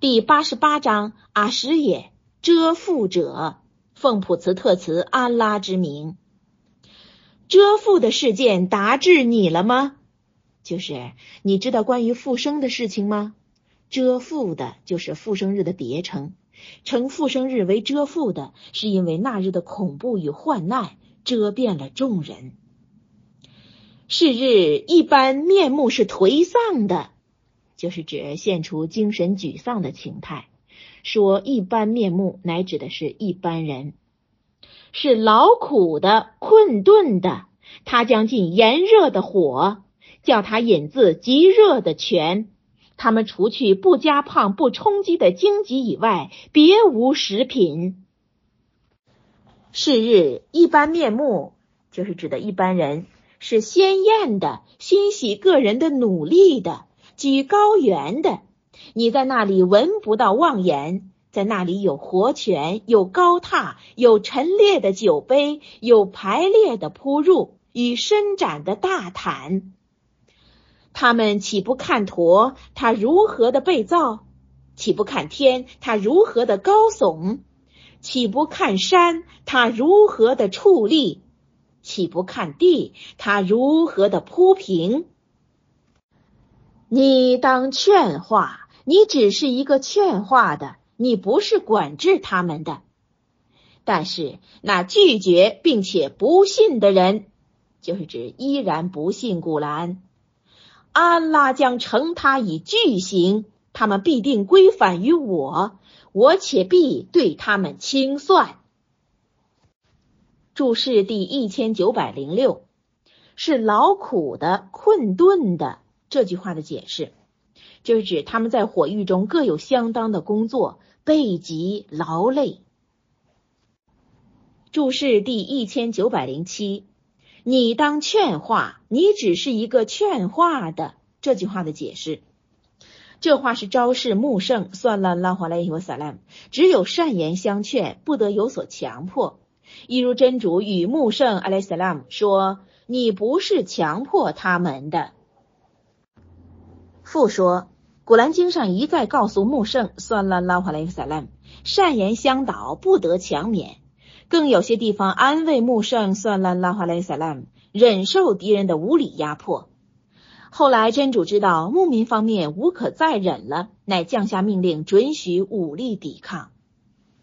第八十八章阿什也遮腹者，奉普茨特茨安拉之名。遮腹的事件达至你了吗？就是你知道关于复生的事情吗？遮腹的就是复生日的别称，称复生日为遮腹的，是因为那日的恐怖与患难遮遍了众人。是日一般面目是颓丧的。就是指现出精神沮丧的情态，说一般面目，乃指的是一般人，是劳苦的、困顿的。他将近炎热的火，叫他饮自极热的泉。他们除去不加胖、不充饥的荆棘以外，别无食品。是日一般面目，就是指的一般人，是鲜艳的，欣喜个人的努力的。居高原的，你在那里闻不到妄言，在那里有活泉，有高榻，有陈列的酒杯，有排列的铺褥与伸展的大毯。他们岂不看驼？他如何的被造？岂不看天？他如何的高耸？岂不看山？他如何的矗立？岂不看地？他如何的铺平？你当劝化，你只是一个劝化的，你不是管制他们的。但是那拒绝并且不信的人，就是指依然不信古兰，安拉将惩他以巨刑，他们必定归返于我，我且必对他们清算。注释第一千九百零六，是劳苦的、困顿的。这句话的解释，就是指他们在火狱中各有相当的工作，背极劳累。注释第一千九百零七，你当劝化，你只是一个劝化的。这句话的解释，这话是昭示穆圣算了拉华莱伊和萨拉姆，只有善言相劝，不得有所强迫。一如真主与穆圣阿莱萨拉姆说：“你不是强迫他们的。”复说，《古兰经》上一再告诉穆圣算了拉华莱萨拉姆，善言相导，不得强勉。更有些地方安慰穆圣算了拉华莱萨拉姆，忍受敌人的无理压迫。后来真主知道牧民方面无可再忍了，乃降下命令，准许武力抵抗。